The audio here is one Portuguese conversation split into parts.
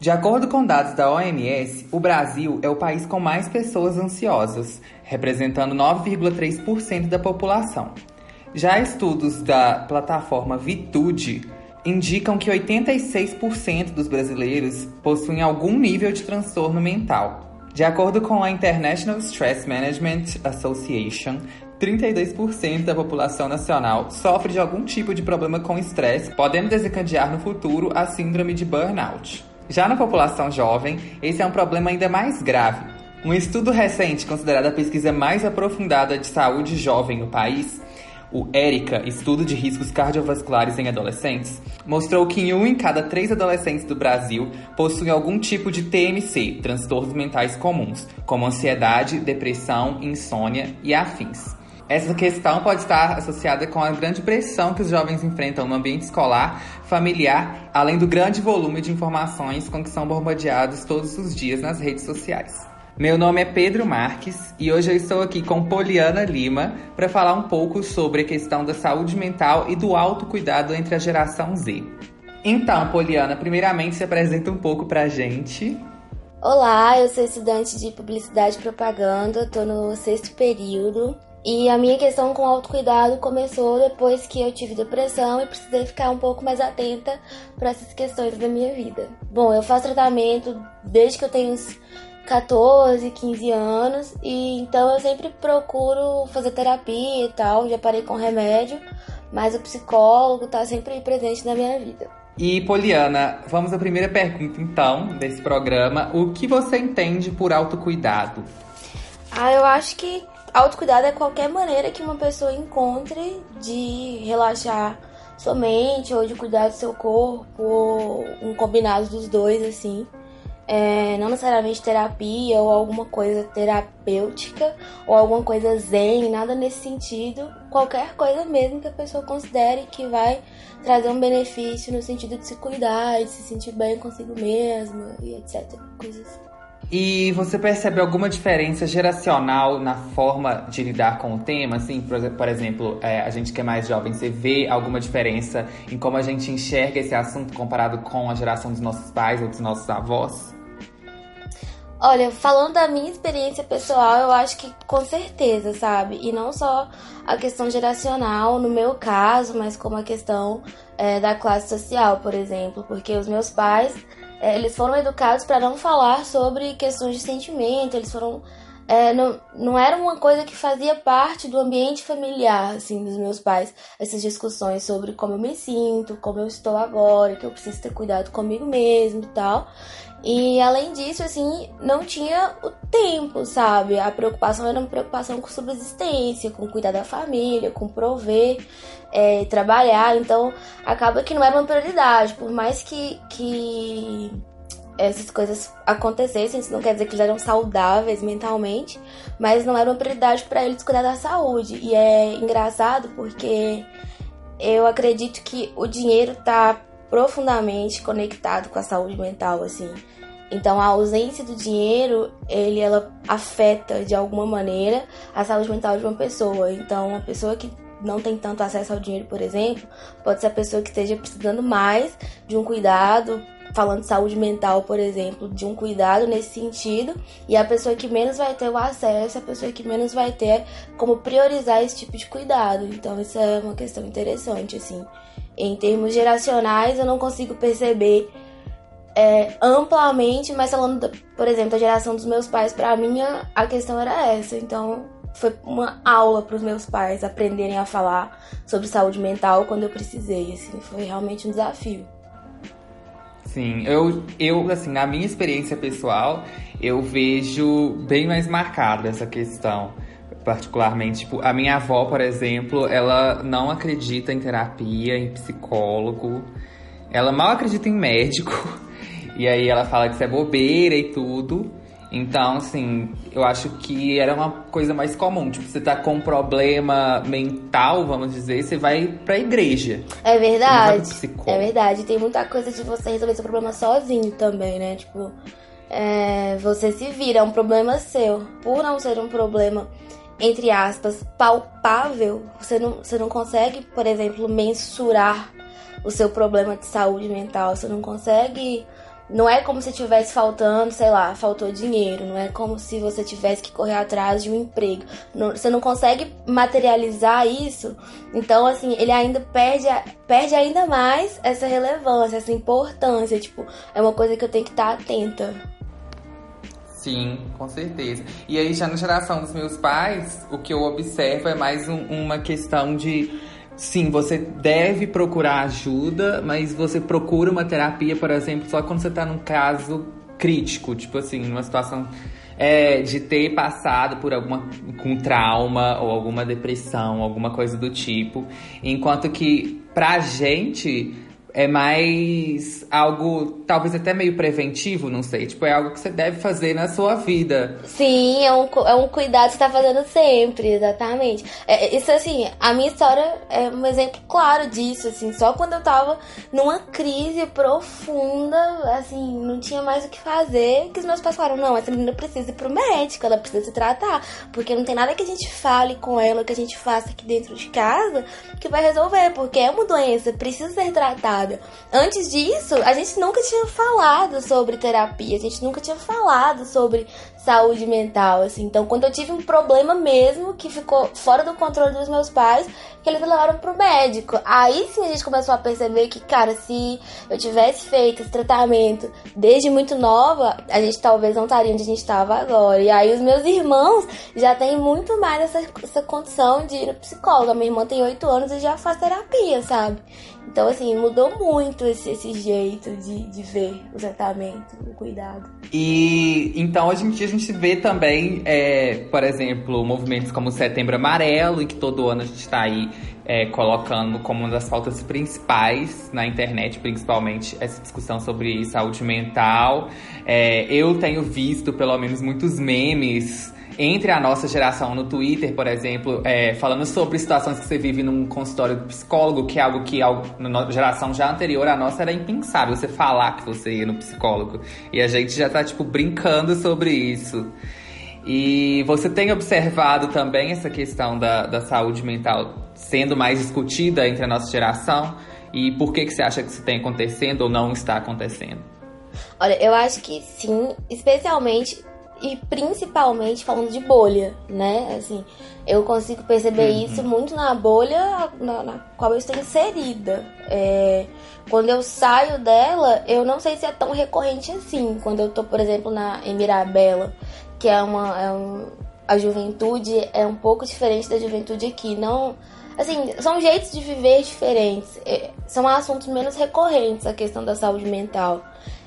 De acordo com dados da OMS, o Brasil é o país com mais pessoas ansiosas, representando 9,3% da população. Já estudos da plataforma Vitude indicam que 86% dos brasileiros possuem algum nível de transtorno mental. De acordo com a International Stress Management Association, 32% da população nacional sofre de algum tipo de problema com estresse, podendo desencadear no futuro a síndrome de burnout. Já na população jovem, esse é um problema ainda mais grave. Um estudo recente, considerado a pesquisa mais aprofundada de saúde jovem no país, o ERICA, Estudo de Riscos Cardiovasculares em Adolescentes, mostrou que um em cada três adolescentes do Brasil possuem algum tipo de TMC, transtornos mentais comuns, como ansiedade, depressão, insônia e afins. Essa questão pode estar associada com a grande pressão que os jovens enfrentam no ambiente escolar, familiar, além do grande volume de informações com que são bombardeados todos os dias nas redes sociais. Meu nome é Pedro Marques e hoje eu estou aqui com Poliana Lima para falar um pouco sobre a questão da saúde mental e do autocuidado entre a geração Z. Então, Poliana, primeiramente se apresenta um pouco para a gente. Olá, eu sou estudante de Publicidade e Propaganda, estou no sexto período. E a minha questão com autocuidado começou depois que eu tive depressão e precisei ficar um pouco mais atenta para essas questões da minha vida. Bom, eu faço tratamento desde que eu tenho uns 14, 15 anos, e então eu sempre procuro fazer terapia e tal, já parei com remédio, mas o psicólogo tá sempre presente na minha vida. E Poliana, vamos à primeira pergunta então desse programa. O que você entende por autocuidado? Ah, eu acho que autocuidado é qualquer maneira que uma pessoa encontre de relaxar sua mente ou de cuidar do seu corpo, ou um combinado dos dois, assim é, não necessariamente terapia ou alguma coisa terapêutica ou alguma coisa zen, nada nesse sentido. Qualquer coisa mesmo que a pessoa considere que vai trazer um benefício no sentido de se cuidar, de se sentir bem consigo mesma e etc. Coisas assim. E você percebe alguma diferença geracional na forma de lidar com o tema? Assim, por, exemplo, é, a gente que é mais jovem, você vê alguma diferença em como a gente enxerga esse assunto comparado com a geração dos nossos pais ou dos nossos avós? Olha, falando da minha experiência pessoal, eu acho que com certeza, sabe? E não só a questão geracional, no meu caso, mas como a questão é, da classe social, por exemplo. Porque os meus pais, eles foram educados para não falar sobre questões de sentimento, eles foram. É, não, não era uma coisa que fazia parte do ambiente familiar, assim, dos meus pais, essas discussões sobre como eu me sinto, como eu estou agora, que eu preciso ter cuidado comigo mesmo e tal. E além disso, assim, não tinha o tempo, sabe? A preocupação era uma preocupação com subsistência, com cuidar da família, com prover, é, trabalhar. Então, acaba que não era uma prioridade. Por mais que, que essas coisas acontecessem, isso não quer dizer que eles eram saudáveis mentalmente, mas não era uma prioridade para eles cuidar da saúde. E é engraçado porque eu acredito que o dinheiro tá profundamente conectado com a saúde mental, assim. Então a ausência do dinheiro, ele ela afeta de alguma maneira a saúde mental de uma pessoa. Então uma pessoa que não tem tanto acesso ao dinheiro, por exemplo, pode ser a pessoa que esteja precisando mais de um cuidado, falando de saúde mental, por exemplo, de um cuidado nesse sentido, e a pessoa que menos vai ter o acesso, a pessoa que menos vai ter como priorizar esse tipo de cuidado. Então isso é uma questão interessante, assim. Em termos geracionais, eu não consigo perceber é, amplamente, mas falando, por exemplo, da geração dos meus pais, para mim a questão era essa. Então foi uma aula para os meus pais aprenderem a falar sobre saúde mental quando eu precisei. Assim, foi realmente um desafio. Sim, eu, eu assim, na minha experiência pessoal, eu vejo bem mais marcada essa questão particularmente, tipo, a minha avó, por exemplo, ela não acredita em terapia, em psicólogo. Ela mal acredita em médico. E aí ela fala que isso é bobeira e tudo. Então, assim, eu acho que era uma coisa mais comum. Tipo, você tá com um problema mental, vamos dizer, você vai pra igreja. É verdade. É verdade. Tem muita coisa de você resolver seu problema sozinho também, né? Tipo, é, você se vira, é um problema seu. Por não ser um problema, entre aspas, palpável, você não, você não consegue, por exemplo, mensurar o seu problema de saúde mental. Você não consegue não é como se tivesse faltando, sei lá, faltou dinheiro. Não é como se você tivesse que correr atrás de um emprego. Não, você não consegue materializar isso. Então, assim, ele ainda perde, perde ainda mais essa relevância, essa importância. Tipo, é uma coisa que eu tenho que estar atenta. Sim, com certeza. E aí, já na geração dos meus pais, o que eu observo é mais um, uma questão de Sim, você deve procurar ajuda, mas você procura uma terapia, por exemplo, só quando você tá num caso crítico, tipo assim, numa situação é, de ter passado por alguma com trauma ou alguma depressão, alguma coisa do tipo. Enquanto que pra gente é mais algo, talvez até meio preventivo, não sei. Tipo, é algo que você deve fazer na sua vida. Sim, é um, é um cuidado que você tá fazendo sempre, exatamente. É, é, isso, assim, a minha história é um exemplo claro disso, assim. Só quando eu tava numa crise profunda, assim, não tinha mais o que fazer, que os meus pais falaram, não, essa menina precisa ir pro médico, ela precisa se tratar. Porque não tem nada que a gente fale com ela, que a gente faça aqui dentro de casa, que vai resolver. Porque é uma doença, precisa ser tratada. Antes disso, a gente nunca tinha falado sobre terapia, a gente nunca tinha falado sobre saúde mental, assim. Então, quando eu tive um problema mesmo que ficou fora do controle dos meus pais, que eles levaram pro médico. Aí sim a gente começou a perceber que, cara, se eu tivesse feito esse tratamento desde muito nova, a gente talvez não estaria onde a gente estava agora. E aí os meus irmãos já têm muito mais essa, essa condição de ir no psicólogo. Minha irmã tem 8 anos e já faz terapia, sabe? Então, assim, mudou muito esse, esse jeito de, de ver o tratamento, o cuidado. E então a gente vê também, é, por exemplo, movimentos como Setembro Amarelo, em que todo ano a gente está aí é, colocando como uma das pautas principais na internet, principalmente essa discussão sobre saúde mental. É, eu tenho visto, pelo menos, muitos memes entre a nossa geração no Twitter, por exemplo, é, falando sobre situações que você vive num consultório do psicólogo, que é algo que na geração já anterior à nossa era impensável você falar que você ia no psicólogo. E a gente já tá, tipo, brincando sobre isso. E você tem observado também essa questão da, da saúde mental sendo mais discutida entre a nossa geração? E por que, que você acha que isso tem acontecendo ou não está acontecendo? Olha, eu acho que sim, especialmente e principalmente falando de bolha, né? Assim, eu consigo perceber uhum. isso muito na bolha na, na, qual eu estou inserida. É, quando eu saio dela, eu não sei se é tão recorrente assim. Quando eu tô, por exemplo, na em Mirabela, que é uma é um, a juventude é um pouco diferente da juventude aqui, não assim, são jeitos de viver diferentes. É, são assuntos menos recorrentes a questão da saúde mental.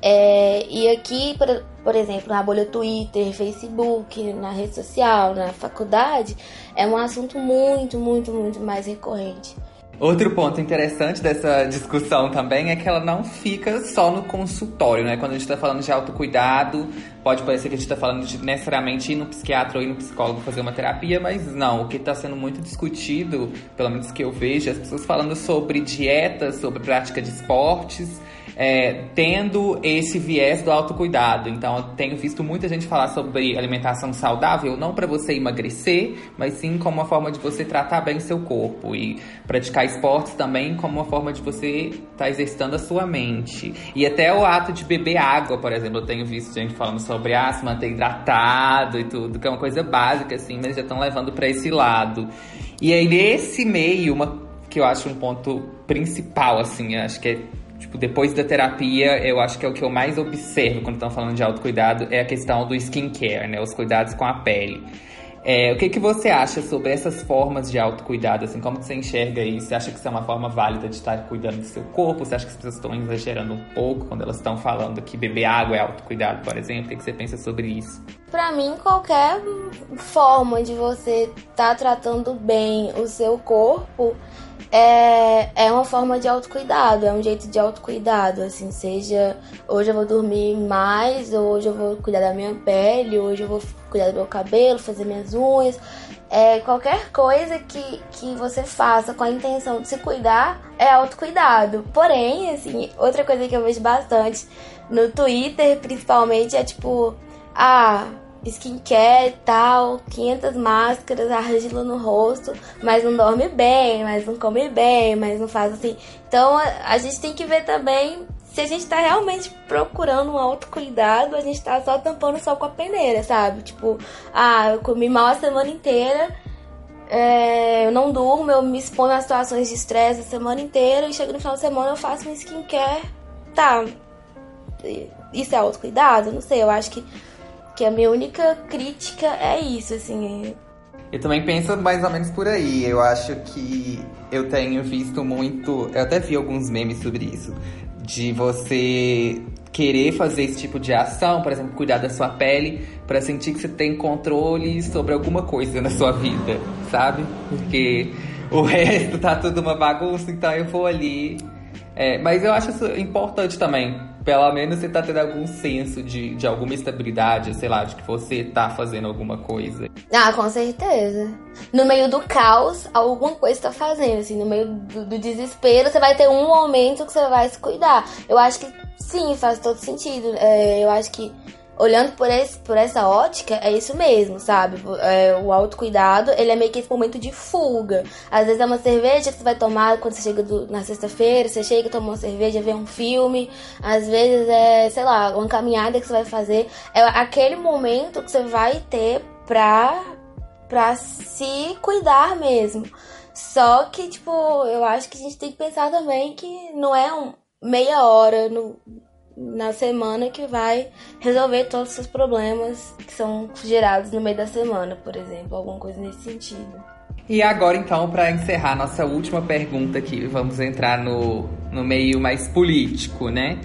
É, e aqui, por, por exemplo, na bolha Twitter, Facebook, na rede social, na faculdade, é um assunto muito, muito, muito mais recorrente. Outro ponto interessante dessa discussão também é que ela não fica só no consultório, né? Quando a gente está falando de autocuidado, pode parecer que a gente está falando de necessariamente ir no psiquiatra ou ir no psicólogo fazer uma terapia, mas não. O que está sendo muito discutido, pelo menos que eu vejo, é as pessoas falando sobre dietas, sobre prática de esportes, é, tendo esse viés do autocuidado. Então, eu tenho visto muita gente falar sobre alimentação saudável, não para você emagrecer, mas sim como uma forma de você tratar bem seu corpo e praticar esportes também como uma forma de você estar tá exercitando a sua mente. E até o ato de beber água, por exemplo, eu tenho visto gente falando sobre ah, se manter hidratado e tudo, que é uma coisa básica assim, mas já estão levando para esse lado. E aí nesse meio, uma que eu acho um ponto principal assim, acho que é Tipo, depois da terapia, eu acho que é o que eu mais observo quando estão falando de autocuidado é a questão do skincare, né? Os cuidados com a pele. É, o que, que você acha sobre essas formas de autocuidado? Assim, como que você enxerga isso? Você acha que isso é uma forma válida de estar cuidando do seu corpo? Você acha que as pessoas estão exagerando um pouco quando elas estão falando que beber água é autocuidado, por exemplo? O que, que você pensa sobre isso? Para mim, qualquer forma de você estar tá tratando bem o seu corpo é, é uma forma de autocuidado, é um jeito de autocuidado, assim, seja hoje eu vou dormir mais, hoje eu vou cuidar da minha pele, hoje eu vou cuidar do meu cabelo, fazer minhas unhas, é, qualquer coisa que, que você faça com a intenção de se cuidar é autocuidado. Porém, assim, outra coisa que eu vejo bastante no Twitter, principalmente, é tipo, ah, skincare tal, 500 máscaras, argila no rosto, mas não dorme bem, mas não come bem, mas não faz assim. Então a, a gente tem que ver também se a gente tá realmente procurando um autocuidado, a gente tá só tampando sol com a peneira, sabe? Tipo, ah, eu comi mal a semana inteira, é, eu não durmo, eu me exponho a situações de estresse a semana inteira e chego no final de semana eu faço um skincare. Tá, isso é autocuidado? Não sei, eu acho que que a minha única crítica é isso, assim. Eu também penso mais ou menos por aí. Eu acho que eu tenho visto muito. Eu até vi alguns memes sobre isso. De você querer fazer esse tipo de ação, por exemplo, cuidar da sua pele, para sentir que você tem controle sobre alguma coisa na sua vida, sabe? Porque o resto tá tudo uma bagunça, então eu vou ali. É, mas eu acho isso importante também, pelo menos você tá tendo algum senso de, de alguma estabilidade, sei lá, de que você tá fazendo alguma coisa. Ah, com certeza. No meio do caos, alguma coisa tá fazendo, assim, no meio do, do desespero, você vai ter um momento que você vai se cuidar. Eu acho que sim, faz todo sentido. É, eu acho que olhando por, esse, por essa ótica, é isso mesmo, sabe? É, o autocuidado, ele é meio que esse momento de fuga. Às vezes é uma cerveja que você vai tomar quando você chega do, na sexta-feira, você chega, toma uma cerveja, vê um filme. Às vezes é, sei lá, uma caminhada que você vai fazer. É aquele momento que você vai ter pra, pra se cuidar mesmo. Só que, tipo, eu acho que a gente tem que pensar também que não é um meia hora no, na semana que vai resolver todos os problemas que são gerados no meio da semana, por exemplo, alguma coisa nesse sentido. E agora, então, para encerrar nossa última pergunta aqui, vamos entrar no, no meio mais político, né?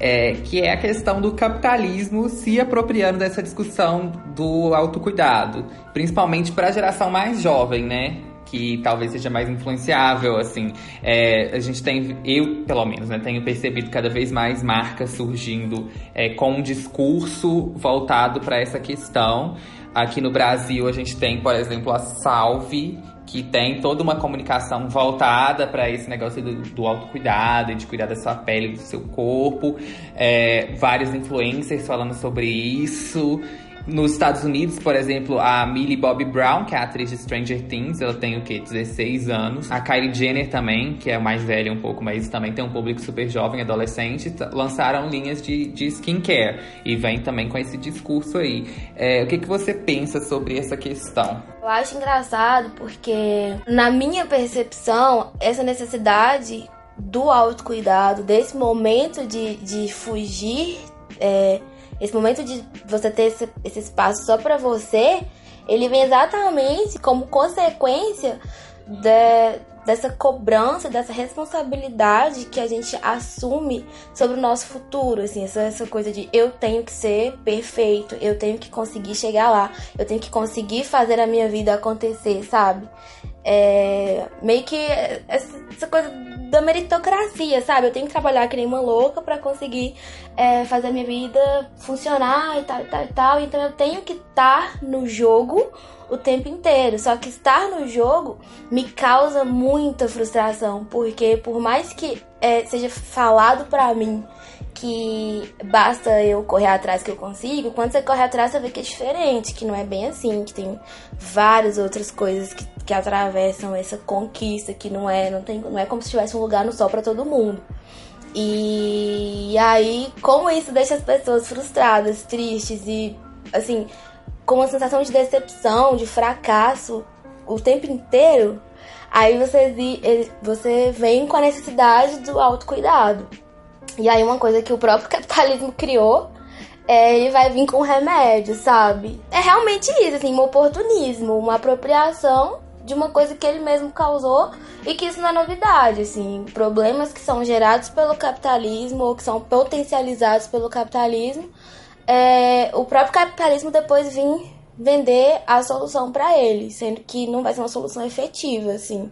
É, que é a questão do capitalismo se apropriando dessa discussão do autocuidado, principalmente para a geração mais jovem, né? Que talvez seja mais influenciável, assim. É, a gente tem, eu pelo menos, né, tenho percebido cada vez mais marcas surgindo é, com um discurso voltado para essa questão. Aqui no Brasil a gente tem, por exemplo, a Salve, que tem toda uma comunicação voltada para esse negócio do, do autocuidado e de cuidar da sua pele, do seu corpo. É, vários influencers falando sobre isso. Nos Estados Unidos, por exemplo, a Millie Bobby Brown, que é a atriz de Stranger Things, ela tem o quê? 16 anos. A Kylie Jenner também, que é mais velha um pouco, mas também tem um público super jovem, adolescente, lançaram linhas de, de skincare. E vem também com esse discurso aí. É, o que, que você pensa sobre essa questão? Eu acho engraçado porque, na minha percepção, essa necessidade do autocuidado, desse momento de, de fugir. É, esse momento de você ter esse, esse espaço só para você, ele vem exatamente como consequência de, dessa cobrança, dessa responsabilidade que a gente assume sobre o nosso futuro, assim, essa, essa coisa de eu tenho que ser perfeito, eu tenho que conseguir chegar lá, eu tenho que conseguir fazer a minha vida acontecer, sabe? É, meio que essa coisa da meritocracia, sabe? Eu tenho que trabalhar que nem uma louca para conseguir é, fazer a minha vida funcionar e tal, e tal, e tal. Então eu tenho que estar no jogo o tempo inteiro. Só que estar no jogo me causa muita frustração, porque por mais que é, seja falado para mim que basta eu correr atrás que eu consigo, quando você corre atrás você vê que é diferente, que não é bem assim, que tem várias outras coisas que, que atravessam essa conquista, que não é, não tem, não é como se tivesse um lugar no sol para todo mundo. E aí, como isso deixa as pessoas frustradas, tristes e assim, com uma sensação de decepção, de fracasso o tempo inteiro, aí você, você vem com a necessidade do autocuidado. E aí uma coisa que o próprio capitalismo criou, é, ele vai vir com remédio, sabe? É realmente isso, assim, um oportunismo, uma apropriação de uma coisa que ele mesmo causou e que isso não é novidade, assim, problemas que são gerados pelo capitalismo ou que são potencializados pelo capitalismo, é, o próprio capitalismo depois vem vender a solução para ele, sendo que não vai ser uma solução efetiva, assim.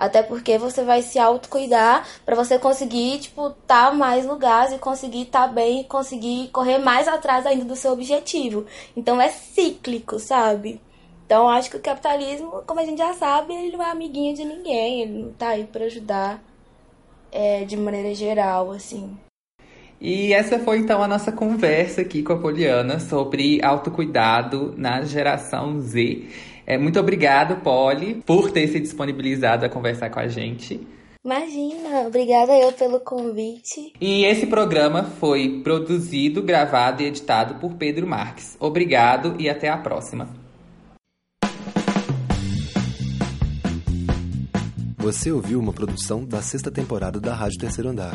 Até porque você vai se autocuidar para você conseguir, tipo, tá mais lugares e conseguir tá bem, conseguir correr mais atrás ainda do seu objetivo. Então é cíclico, sabe? Então acho que o capitalismo, como a gente já sabe, ele não é amiguinho de ninguém, ele não tá aí para ajudar é, de maneira geral, assim. E essa foi então a nossa conversa aqui com a Poliana sobre autocuidado na geração Z. É, muito obrigado, Poli, por ter se disponibilizado a conversar com a gente. Imagina, obrigada eu pelo convite. E esse programa foi produzido, gravado e editado por Pedro Marques. Obrigado e até a próxima. Você ouviu uma produção da sexta temporada da Rádio Terceiro Andar.